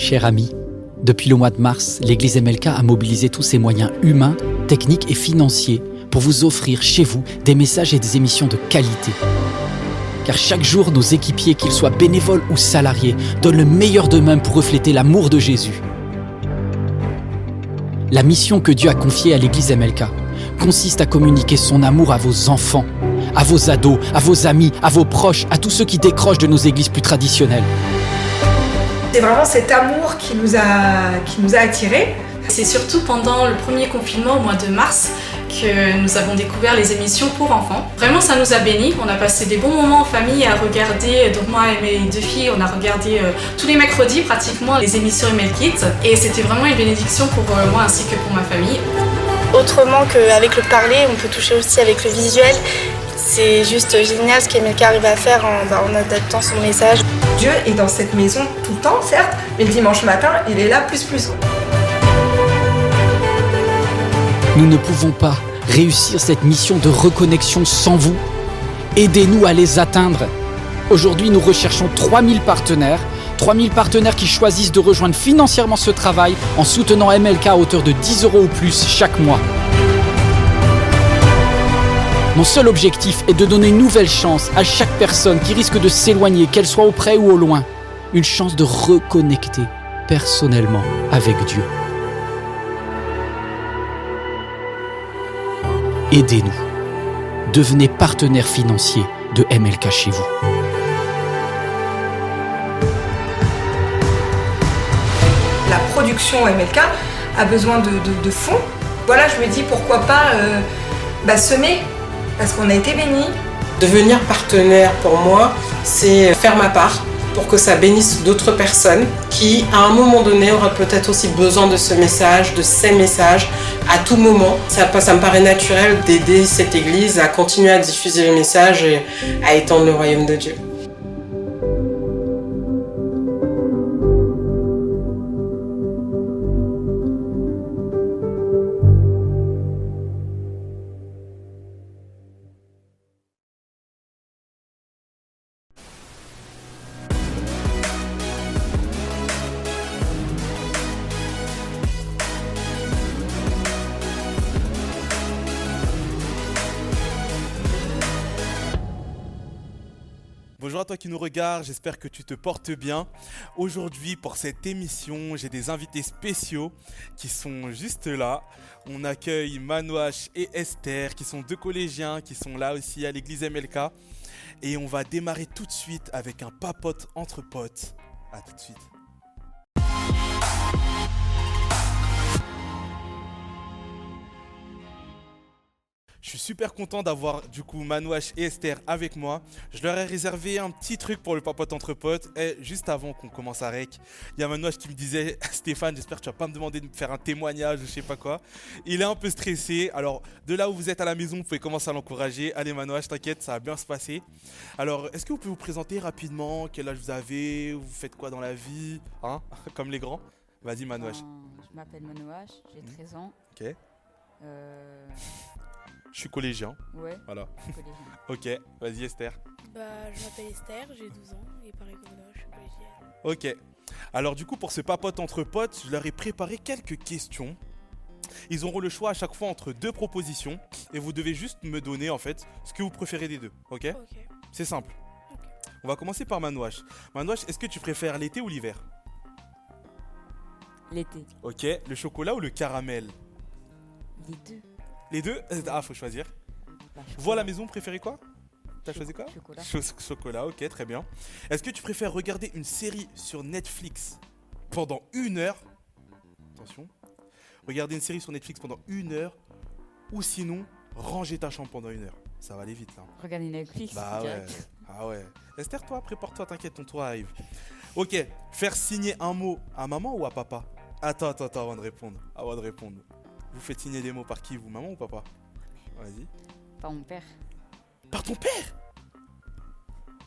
Cher ami, depuis le mois de mars, l'Église MLK a mobilisé tous ses moyens humains, techniques et financiers pour vous offrir chez vous des messages et des émissions de qualité. Car chaque jour, nos équipiers, qu'ils soient bénévoles ou salariés, donnent le meilleur d'eux-mêmes pour refléter l'amour de Jésus. La mission que Dieu a confiée à l'Église MLK consiste à communiquer son amour à vos enfants, à vos ados, à vos amis, à vos proches, à tous ceux qui décrochent de nos églises plus traditionnelles. C'est vraiment cet amour qui nous a, qui nous a attirés. C'est surtout pendant le premier confinement au mois de mars que nous avons découvert les émissions pour enfants. Vraiment, ça nous a bénis. On a passé des bons moments en famille à regarder. Donc moi et mes deux filles, on a regardé euh, tous les mercredis pratiquement les émissions Email Kids. Et c'était vraiment une bénédiction pour euh, moi ainsi que pour ma famille. Autrement qu'avec le parler, on peut toucher aussi avec le visuel. C'est juste génial ce qu'Emilka arrive à faire en, bah, en adaptant son message. Dieu est dans cette maison tout le temps, certes, mais le dimanche matin, il est là plus plus. Nous ne pouvons pas réussir cette mission de reconnexion sans vous. Aidez-nous à les atteindre. Aujourd'hui, nous recherchons 3000 partenaires. 3000 partenaires qui choisissent de rejoindre financièrement ce travail en soutenant MLK à hauteur de 10 euros ou plus chaque mois. Mon seul objectif est de donner une nouvelle chance à chaque personne qui risque de s'éloigner, qu'elle soit auprès ou au loin. Une chance de reconnecter personnellement avec Dieu. Aidez-nous. Devenez partenaire financier de MLK chez vous. La production MLK a besoin de, fonds. Voilà, je me dis pourquoi pas euh, bah, semer, parce qu'on a été bénis. Devenir partenaire pour moi, c'est faire ma part pour que ça bénisse d'autres personnes qui, à un moment donné, auraient peut-être aussi besoin de ce message, de ces messages, à tout moment. Ça, ça me paraît naturel d'aider cette Église à continuer à diffuser le message et à étendre le royaume de Dieu. Qui nous regarde, j'espère que tu te portes bien. Aujourd'hui, pour cette émission, j'ai des invités spéciaux qui sont juste là. On accueille Manouach et Esther, qui sont deux collégiens, qui sont là aussi à l'église MLK. Et on va démarrer tout de suite avec un papote entre potes. À tout de suite. Je suis super content d'avoir du coup Manouach et Esther avec moi. Je leur ai réservé un petit truc pour le papote entre potes. Et juste avant qu'on commence à rec, il y a Manouach qui me disait Stéphane, j'espère que tu vas pas me demander de me faire un témoignage ou je sais pas quoi. Il est un peu stressé. Alors, de là où vous êtes à la maison, vous pouvez commencer à l'encourager. Allez Manouach, t'inquiète, ça va bien se passer. Alors, est-ce que vous pouvez vous présenter rapidement? Quel âge vous avez? Vous faites quoi dans la vie? Hein? Comme les grands Vas-y Manouach. Ben, je m'appelle Manouach, j'ai 13 ans. Ok. Euh, Je suis collégien. ouais, Voilà. collégien. Ok. Vas-y Esther. Bah, je m'appelle Esther, j'ai 12 ans et pareil comme moi, je suis collégienne. Ok. Alors du coup, pour ce papote entre potes, je leur ai préparé quelques questions. Ils auront le choix à chaque fois entre deux propositions et vous devez juste me donner en fait ce que vous préférez des deux. Ok? Ok. C'est simple. On va commencer par Manouach. Manouach, est-ce que tu préfères l'été ou l'hiver? L'été. Ok. Le chocolat ou le caramel? Les deux. Les deux Ah, faut choisir. Bah, Vous à la maison, préférez quoi? T'as choisi quoi? Chocolat. Cho- Chocolat, ok, très bien. Est-ce que tu préfères regarder une série sur Netflix pendant une heure? Attention. Regarder une série sur Netflix pendant une heure ou sinon ranger ta chambre pendant une heure? Ça va aller vite là. Regardez Netflix. Bah ouais. Ah ouais. Esther, toi, prépare-toi, t'inquiète, ton tour arrive. Ok, faire signer un mot à maman ou à papa? Attends, attends, attends, avant de répondre. Avant de répondre. Vous faites signer des mots par qui, vous, maman ou papa Vas-y. Par mon père. Par ton père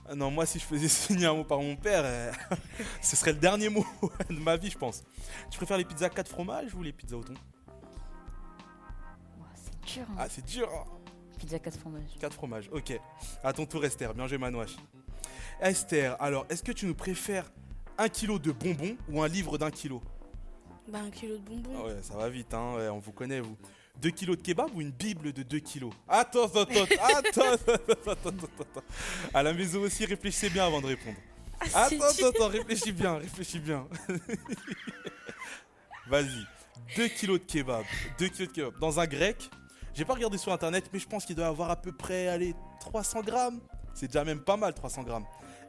Ah Non, moi, si je faisais signer un mot par mon père, euh, ce serait le dernier mot de ma vie, je pense. Tu préfères les pizzas 4 fromages ou les pizzas au thon c'est dur. Hein. Ah, c'est dur Pizza 4 fromages. 4 fromages, ok. À ton tour, Esther. Bien joué, Manouach. Esther, alors, est-ce que tu nous préfères Un kilo de bonbons ou un livre d'un kilo Bah, un kilo de bonbons. Ah ouais, ça va vite, hein, ouais, on vous connaît, vous. 2 kilos de kebab ou une bible de 2 kilos? Attends, attends, attends, attends, attends, attends. À la maison aussi, réfléchissez bien avant de répondre. Ah, Attends, attends, attends, réfléchis bien, réfléchis bien. Vas-y, 2 kilos de kebab, 2 kilos de kebab. Dans un grec, j'ai pas regardé sur internet, mais je pense qu'il doit avoir à peu près, allez, 300 grammes. C'est déjà même pas mal, 300 grammes.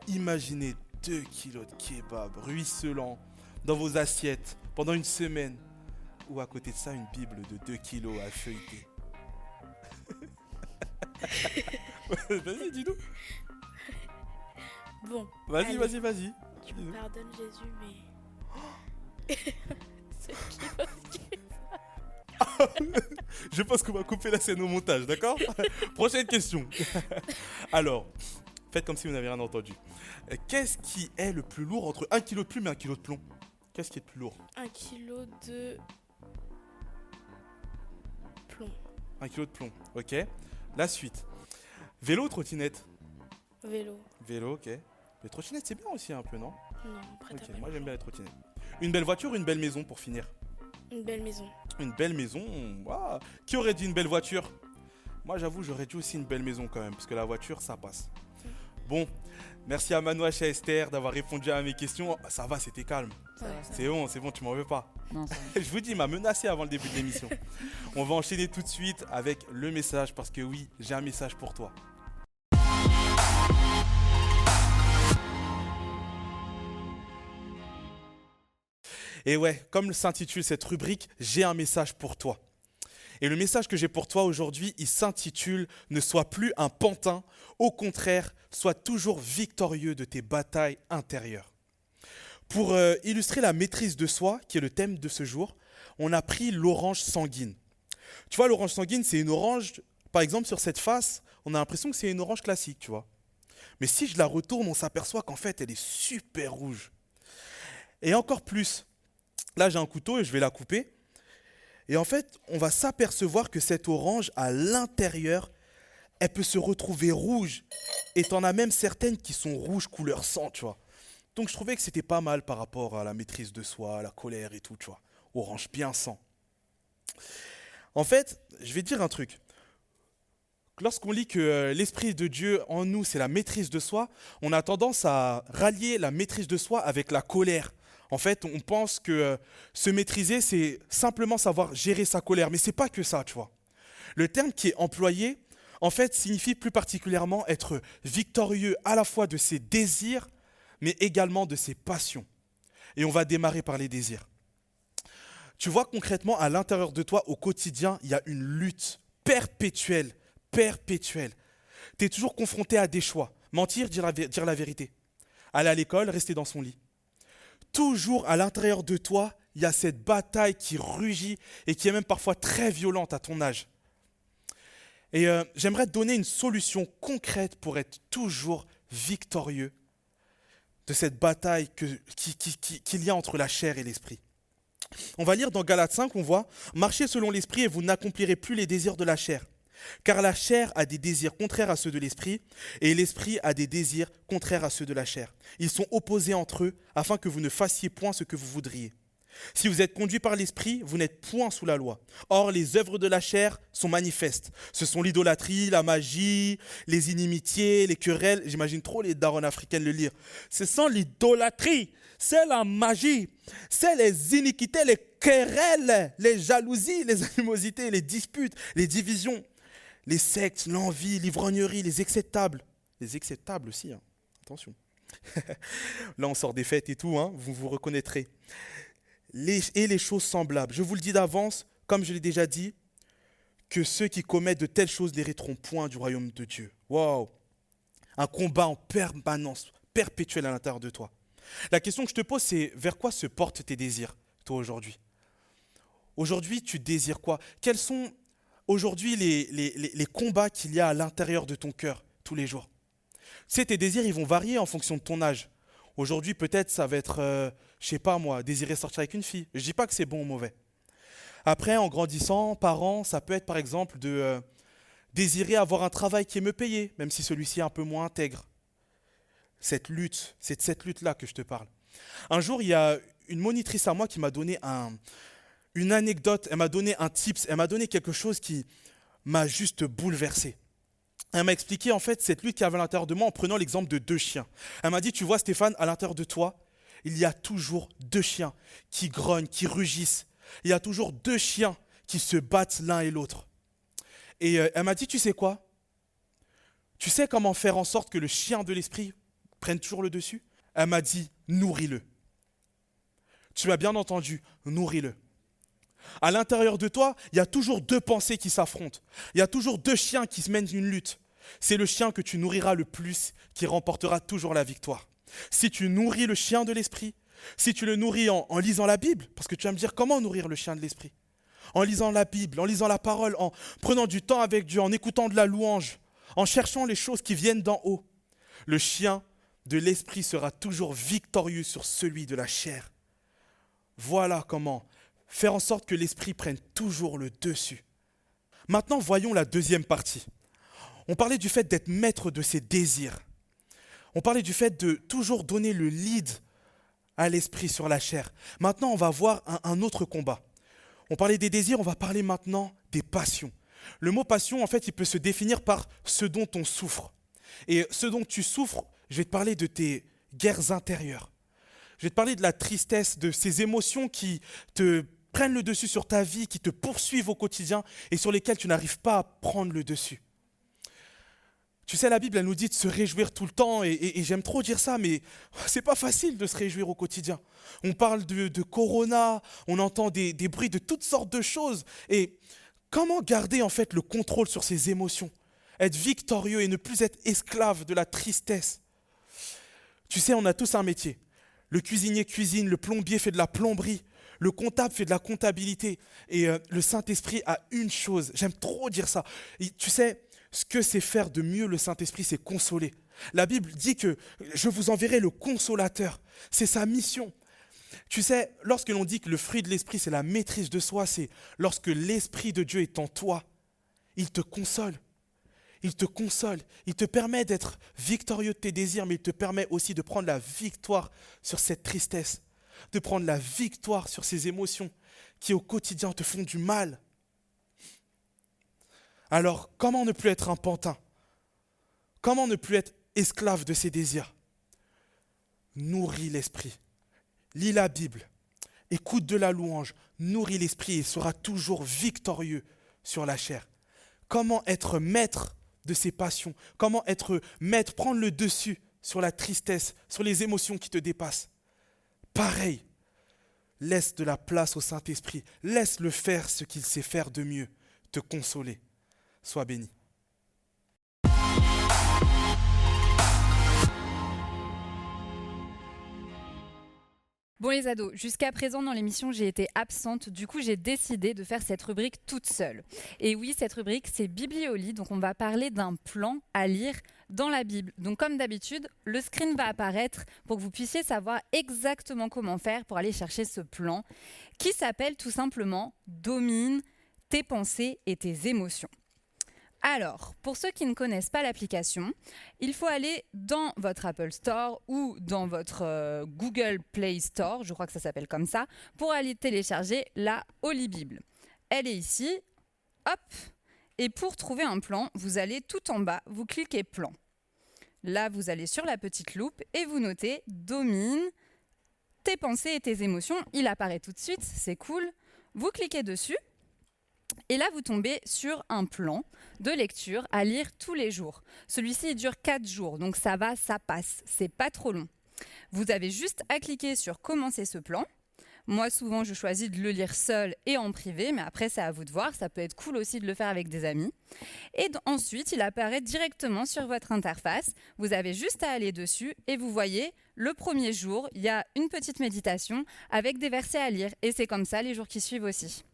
Imaginez 2 kilos de kebab ruisselant dans vos assiettes pendant une semaine. Ou à côté de ça, une bible de 2 kilos à feuilleter. vas-y, dis-nous. Bon, Vas-y, vas-y, vas-y. tu me pardonnes, Jésus, mais. Ce Je pense qu'on va couper la scène au montage, d'accord? Prochaine question. Alors, faites comme si vous n'avez rien entendu. Qu'est-ce qui est le plus lourd entre 1 kg de plume et 1 kg de plomb? Qu'est-ce qui est le plus lourd Un kilo de. plomb. 1 kg de plomb, ok. La suite. Vélo ou trottinette Vélo. Vélo, ok. Les trottinettes, c'est bien aussi un peu, non Non, après Ok, t'as pas moi j'aime bien les trottinettes. Une belle voiture ou une belle maison pour finir. Une belle maison. Une belle maison. Qui aurait dit une belle voiture? Moi j'avoue, j'aurais dit aussi une belle maison quand même, parce que la voiture, ça passe. Bon, merci à Manouach et à Esther d'avoir répondu à mes questions. Ah, Ça va, c'était calme. C'est bon, c'est bon, tu m'en veux pas. Non. Je vous dis, il m'a menacé avant le début de l'émission. On va enchaîner tout de suite avec le message, parce que oui, j'ai un message pour toi. Et ouais, comme s'intitule cette rubrique, j'ai un message pour toi. Et le message que j'ai pour toi aujourd'hui, il s'intitule Ne sois plus un pantin, au contraire, sois toujours victorieux de tes batailles intérieures. Pour euh, illustrer la maîtrise de soi, qui est le thème de ce jour, on a pris l'orange sanguine. Tu vois, l'orange sanguine, c'est une orange, par exemple, sur cette face, on a l'impression que c'est une orange classique, tu vois. Mais si je la retourne, on s'aperçoit qu'en fait, elle est super rouge. Et encore plus, là j'ai un couteau et je vais la couper. Et en fait, on va s'apercevoir que cette orange, à l'intérieur, elle peut se retrouver rouge. Et t'en as même certaines qui sont rouges couleur sang, tu vois. Donc je trouvais que c'était pas mal par rapport à la maîtrise de soi, la colère et tout, tu vois. Orange bien sang. En fait, je vais dire un truc. Lorsqu'on lit que euh, l'Esprit de Dieu en nous, c'est la maîtrise de soi, on a tendance à rallier la maîtrise de soi avec la colère. En fait, on pense que euh, se maîtriser, c'est simplement savoir gérer sa colère. Mais c'est pas que ça, tu vois. Le terme qui est employé, en fait, signifie plus particulièrement être victorieux à la fois de ses désirs, mais également de ses passions. Et on va démarrer par les désirs. Tu vois concrètement à l'intérieur de toi, au quotidien, il y a une lutte perpétuelle, perpétuelle. Tu es toujours confronté à des choix. Mentir, dire la vérité. Aller à l'école, rester dans son lit. Toujours à l'intérieur de toi, il y a cette bataille qui rugit et qui est même parfois très violente à ton âge. Et euh, j'aimerais te donner une solution concrète pour être toujours victorieux de cette bataille qu'il y a entre la chair et l'esprit. On va lire dans Galates 5, on voit Marchez selon l'esprit et vous n'accomplirez plus les désirs de la chair. Car la chair a des désirs contraires à ceux de l'esprit, et l'esprit a des désirs contraires à ceux de la chair. Ils sont opposés entre eux, afin que vous ne fassiez point ce que vous voudriez. Si vous êtes conduit par l'esprit, vous n'êtes point sous la loi. Or, les œuvres de la chair sont manifestes. Ce sont l'idolâtrie, la magie, les inimitiés, les querelles. J'imagine trop les darons africaines le lire. Ce sont l'idolâtrie, c'est la magie, c'est les iniquités, les querelles, les jalousies, les animosités, les disputes, les divisions, les sectes, l'envie, l'ivrognerie, les acceptables. Les acceptables aussi, hein. attention. Là, on sort des fêtes et tout, hein, vous vous reconnaîtrez et les choses semblables. Je vous le dis d'avance, comme je l'ai déjà dit, que ceux qui commettent de telles choses n'hériteront point du royaume de Dieu. Waouh Un combat en permanence, perpétuel à l'intérieur de toi. La question que je te pose, c'est vers quoi se portent tes désirs, toi, aujourd'hui? Aujourd'hui, tu désires quoi? Quels sont aujourd'hui les, combats qu'il y a à l'intérieur de ton cœur tous les jours Tu sais, tes désirs, ils vont varier en fonction de ton âge. Aujourd'hui, peut-être, ça va être, euh, je sais pas moi, désirer sortir avec une fille. Je dis pas que c'est bon ou mauvais. Après, en grandissant, parents, ça peut être par exemple de euh, désirer avoir un travail qui est me payé, même si celui-ci est un peu moins intègre. cette lutte, c'est de cette lutte-là que je te parle. Un jour, il y a une monitrice à moi qui m'a donné un, une anecdote, elle m'a donné un tips, elle m'a donné quelque chose qui m'a juste bouleversé. Elle m'a expliqué en fait cette lutte qu'il y avait à l'intérieur de moi en prenant l'exemple de deux chiens. Elle m'a dit, tu vois Stéphane, à l'intérieur de toi, il y a toujours deux chiens qui grognent, qui rugissent. Il y a toujours deux chiens qui se battent l'un et l'autre. Et euh, elle m'a dit, tu sais quoi? Tu sais comment faire en sorte que le chien de l'esprit prenne toujours le dessus? Elle m'a dit, nourris-le. Tu m'as bien entendu, nourris-le. À l'intérieur de toi, il y a toujours deux pensées qui s'affrontent. Il y a toujours deux chiens qui se mènent une lutte. C'est le chien que tu nourriras le plus qui remportera toujours la victoire. Si tu nourris le chien de l'esprit, si tu le nourris en, en, lisant la Bible, parce que tu vas me dire comment nourrir le chien de l'esprit? En lisant la Bible, en lisant la parole, en prenant du temps avec Dieu, en écoutant de la louange, en cherchant les choses qui viennent d'en haut. Le chien de l'esprit sera toujours victorieux sur celui de la chair. Voilà comment faire en sorte que l'esprit prenne toujours le dessus. Maintenant, voyons la deuxième partie. On parlait du fait d'être maître de ses désirs. On parlait du fait de toujours donner le lead à l'esprit sur la chair. Maintenant, on va voir un, autre combat. On parlait des désirs, on va parler maintenant des passions. Le mot passion, en fait, il peut se définir par ce dont on souffre. Et ce dont tu souffres, je vais te parler de tes guerres intérieures. Je vais te parler de la tristesse, de ces émotions qui te prennent le dessus sur ta vie, qui te poursuivent au quotidien et sur lesquelles tu n'arrives pas à prendre le dessus. Tu sais, la Bible, elle nous dit de se réjouir tout le temps, et, j'aime trop dire ça, mais c'est pas facile de se réjouir au quotidien. On parle de, de corona, on entend des, des, bruits de toutes sortes de choses, et comment garder en fait le contrôle sur ses émotions, être victorieux et ne plus être esclave de la tristesse. Tu sais, on a tous un métier. Le cuisinier cuisine, le plombier fait de la plomberie, le comptable fait de la comptabilité, et euh, le Saint-Esprit a une chose. J'aime trop dire ça. Tu sais, ce que c'est faire de mieux le Saint-Esprit, c'est consoler. La Bible dit que je vous enverrai le consolateur. C'est sa mission. Tu sais, lorsque l'on dit que le fruit de l'Esprit, c'est la maîtrise de soi, c'est lorsque l'Esprit de Dieu est en toi, il te console. Il te console. Il te permet d'être victorieux de tes désirs, mais il te permet aussi de prendre la victoire sur cette tristesse, de prendre la victoire sur ces émotions qui au quotidien te font du mal. Alors, comment ne plus être un pantin? Comment ne plus être esclave de ses désirs? Nourris l'esprit. Lis la Bible. Écoute de la louange. Nourris l'esprit et sera toujours victorieux sur la chair. Comment être maître de ses passions Comment être maître, prendre le dessus sur la tristesse, sur les émotions qui te dépassent Pareil. Laisse de la place au Saint-Esprit. Laisse-le faire ce qu'il sait faire de mieux, te consoler. Sois béni. Bon les ados, jusqu'à présent dans l'émission j'ai été absente, du coup j'ai décidé de faire cette rubrique toute seule. Et oui, cette rubrique c'est Bibliolie, donc on va parler d'un plan à lire dans la Bible. Donc comme d'habitude, le screen va apparaître pour que vous puissiez savoir exactement comment faire pour aller chercher ce plan qui s'appelle tout simplement Domine tes pensées et tes émotions. Alors, pour ceux qui ne connaissent pas l'application, il faut aller dans votre Apple Store ou dans votre euh, Google Play Store, je crois que ça s'appelle comme ça, pour aller télécharger la Holy Bible. Elle est ici, hop, et pour trouver un plan, vous allez tout en bas, vous cliquez plan. Là, vous allez sur la petite loupe et vous notez domine tes pensées et tes émotions. Il apparaît tout de suite, c'est cool. Vous cliquez dessus et là, vous tombez sur un plan de lecture à lire tous les jours. Celui-ci dure 4 jours, donc ça va, ça passe. C'est pas trop long. Vous avez juste à cliquer sur commencer ce plan. Moi, souvent, je choisis de le lire seul et en privé, mais après, c'est à vous de voir. Ça peut être cool aussi de le faire avec des amis. Et ensuite, il apparaît directement sur votre interface. Vous avez juste à aller dessus et vous voyez, le premier jour, il y a une petite méditation avec des versets à lire. Et c'est comme ça les jours qui suivent aussi.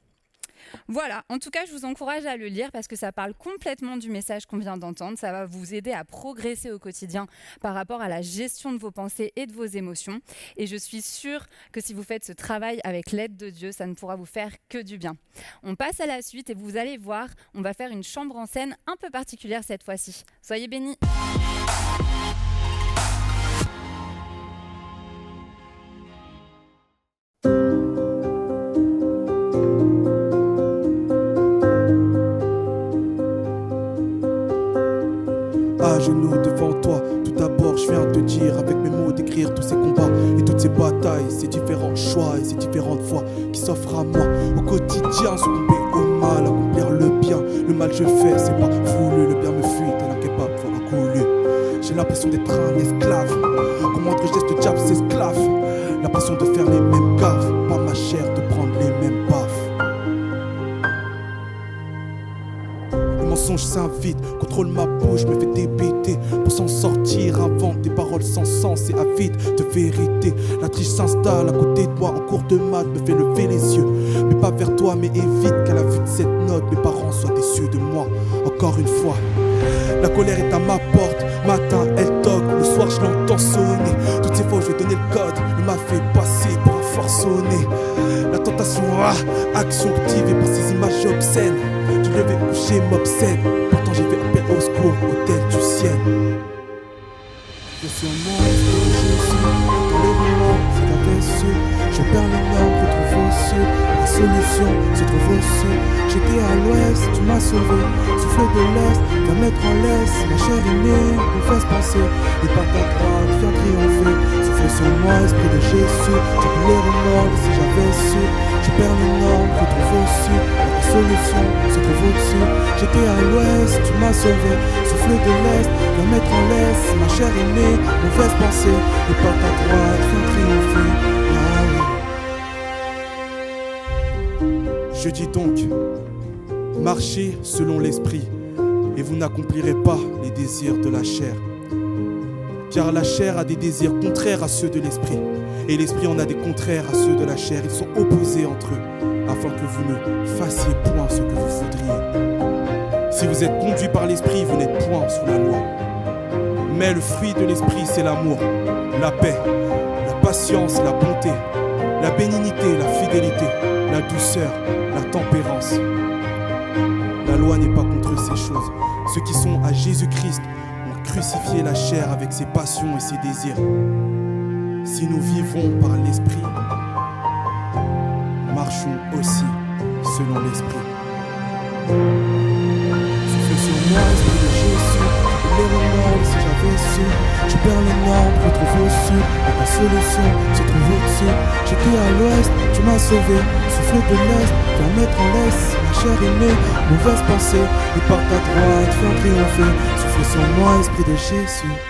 Voilà, en tout cas, je vous encourage à le lire parce que ça parle complètement du message qu'on vient d'entendre. Ça va vous aider à progresser au quotidien par rapport à la gestion de vos pensées et de vos émotions. Et je suis sûre que si vous faites ce travail avec l'aide de Dieu, ça ne pourra vous faire que du bien. On passe à la suite et vous allez voir, on va faire une chambre en scène un peu particulière cette fois-ci. Soyez bénis. Quotidien, succomber au mal, accomplir le bien. Le mal je fais, c'est pas voulu, le bien me fuit, tel un kebab pour un coulu. J'ai l'impression d'être un esclave, comment je geste diable s'esclave. L'impression de faire les mêmes Le mensonge s'invite, contrôle ma bouche, me fait débiter. Pour s'en sortir, invente des paroles sans sens et avide de vérité. La triche s'installe à côté de moi, en cours de maths, me fait lever les yeux. Mais pas vers toi, mais évite qu'à la vue de cette note, mes parents soient déçus de moi. Encore une fois, la colère est à ma porte. Matin, elle toque. Le soir, je l'entends sonner. Toutes ces fois, je vais donner le code. Il m'a fait passer pour La tentation, ah, action activée par ces images obscènes. Du lever coucher m'obsède. Pourtant, j'ai fait appel au secours, hôtel du ciel. Je un monstre, je suis dans les romans, c'est. Je perds le nord, retrouve au sud. La solution se trouve au sud. J'étais à l'ouest, tu m'as sauvé. Souffle de l'est, viens mettre en laisse. Ma chère aimée, nous fasse penser. Et par de l'est, viens mettre en. Ma chère penser. Et par ta droite. Je dis donc, marchez selon l'esprit, et vous n'accomplirez pas les désirs de la chair. Car la chair a des désirs contraires à ceux de l'esprit, et l'esprit en a des contraires à ceux de la chair. Ils sont opposés entre eux, afin que vous ne fassiez point ce que vous voudriez. Si vous êtes conduit par l'esprit, vous n'êtes point sous la loi. Mais le fruit de l'esprit, c'est l'amour, la paix, la patience, la bonté, la bénignité, la fidélité, la douceur, la tempérance. La loi n'est pas contre ces choses. Ceux qui sont à Jésus-Christ ont crucifié la chair avec ses passions et ses désirs. Si nous vivons par l'esprit, marchons aussi selon l'esprit. Moi, esprit de Jésus. Les remords, si j'avais su. Je perds le nord, retrouve au sud. Et ta solution se trouve au-dessus. J'étais à l'ouest, tu m'as sauvé. Souffle de l'est, viens mettre en laisse. Ma chère aimée, mauvaise pensée. Et par ta droite, viens triompher. Souffle sur moi, esprit de Jésus.